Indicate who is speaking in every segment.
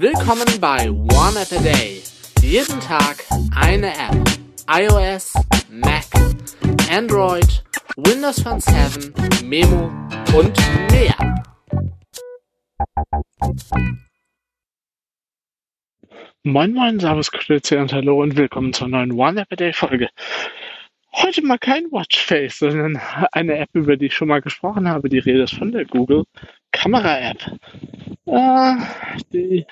Speaker 1: Willkommen bei One App a Day. Jeden Tag eine App. iOS, Mac, Android, Windows Phone 7, Memo und mehr.
Speaker 2: Moin Moin, Servus, Grüße und Hallo und willkommen zur neuen One App a Day Folge. Heute mal kein Watchface, sondern eine App, über die ich schon mal gesprochen habe. Die Rede ist von der Google Kamera App. Äh, die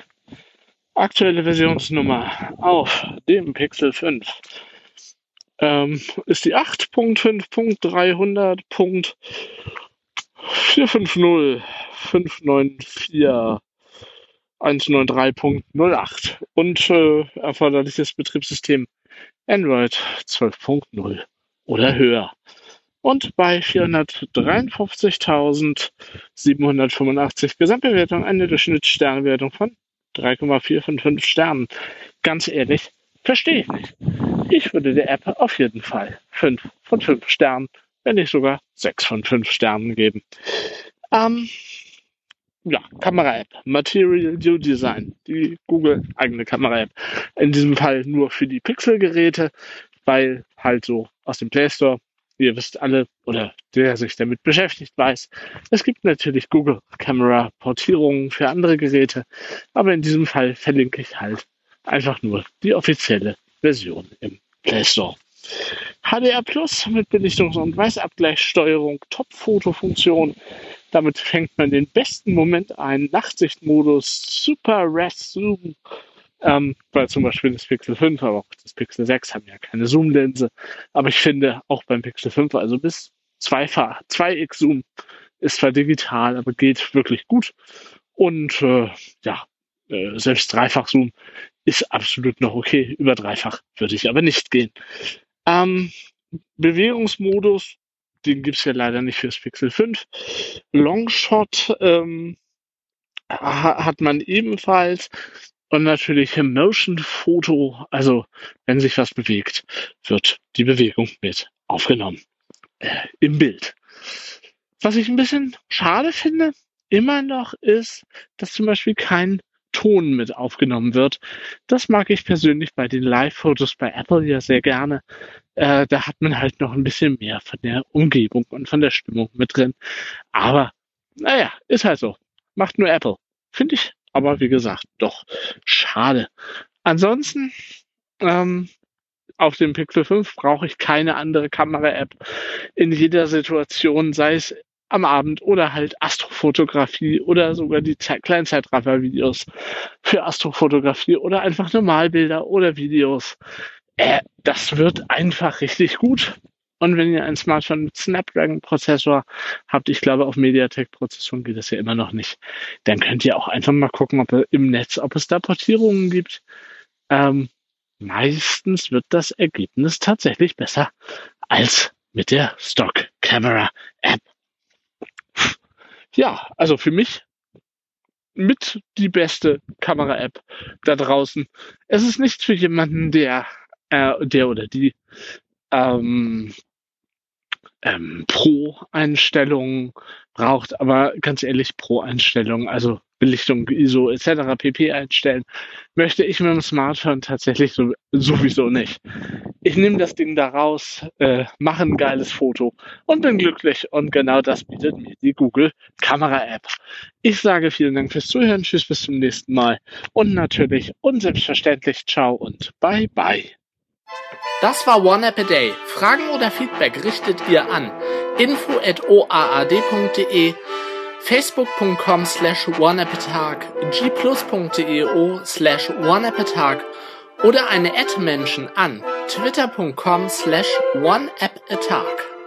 Speaker 2: aktuelle Versionsnummer auf dem Pixel 5 ähm, ist die 8.5.300.450.594.193.08 und äh, erforderliches Betriebssystem Android 12.0 oder höher. Und bei 453.785 Gesamtbewertung eine Durchschnittssternewertung von 3,4 von 5 Sternen. Ganz ehrlich, verstehe ich nicht. Ich würde der App auf jeden Fall 5 von 5 Sternen, wenn nicht sogar 6 von 5 Sternen geben. Ähm, ja, Kamera-App, Material View Design, die Google eigene Kamera-App. In diesem Fall nur für die Pixel-Geräte, weil halt so aus dem Play Store ihr wisst alle, oder der sich damit beschäftigt, weiß, es gibt natürlich Google Camera Portierungen für andere Geräte, aber in diesem Fall verlinke ich halt einfach nur die offizielle Version im Play Store. HDR Plus mit Belichtungs- und Weißabgleichssteuerung, Top-Foto-Funktion. Damit fängt man den besten Moment ein. Nachtsichtmodus, Super Res Zoom, ähm, weil zum Beispiel das Pixel 5, aber auch das Pixel 6 haben ja keine Zoom-Linse. Aber ich finde auch beim Pixel 5, also bis 2 2x Zoom ist zwar digital, aber geht wirklich gut. Und äh, ja, äh, selbst Dreifach Zoom ist absolut noch okay. Über Dreifach würde ich aber nicht gehen. Ähm, Bewegungsmodus, den gibt's ja leider nicht fürs Pixel 5. Longshot ähm, hat man ebenfalls. Und natürlich im Motion Foto, also wenn sich was bewegt, wird die Bewegung mit aufgenommen äh, im Bild. Was ich ein bisschen schade finde, immer noch ist, dass zum Beispiel kein Ton mit aufgenommen wird. Das mag ich persönlich bei den Live-Fotos bei Apple ja sehr gerne. Äh, da hat man halt noch ein bisschen mehr von der Umgebung und von der Stimmung mit drin. Aber naja, ist halt so. Macht nur Apple. Finde ich aber wie gesagt, doch schade. Ansonsten, ähm, auf dem Pixel 5 brauche ich keine andere Kamera-App in jeder Situation, sei es am Abend oder halt Astrofotografie oder sogar die Kleinzeitraffer-Videos für Astrofotografie oder einfach Normalbilder oder Videos. Äh, das wird einfach richtig gut. Und wenn ihr ein Smartphone mit Snapdragon-Prozessor habt, ich glaube, auf MediaTek-Prozessoren geht das ja immer noch nicht, dann könnt ihr auch einfach mal gucken, ob im Netz, ob es da Portierungen gibt. Ähm, meistens wird das Ergebnis tatsächlich besser als mit der Stock Camera App. Ja, also für mich mit die beste Kamera-App da draußen. Es ist nichts für jemanden, der, äh, der oder die ähm, ähm, Pro-Einstellungen braucht, aber ganz ehrlich, Pro-Einstellungen, also Belichtung, ISO etc. pp. einstellen, möchte ich mit dem Smartphone tatsächlich so, sowieso nicht. Ich nehme das Ding da raus, äh, mache ein geiles Foto und bin glücklich und genau das bietet mir die Google Kamera App. Ich sage vielen Dank fürs Zuhören, tschüss bis zum nächsten Mal und natürlich und selbstverständlich ciao und bye bye.
Speaker 1: Das war One App a Day. Fragen oder Feedback richtet ihr an info@oaad.de, facebook.com slash oneappatag, gplus.eo slash oneappatag oder eine Ad-Menschen an twitter.com slash oneappatag.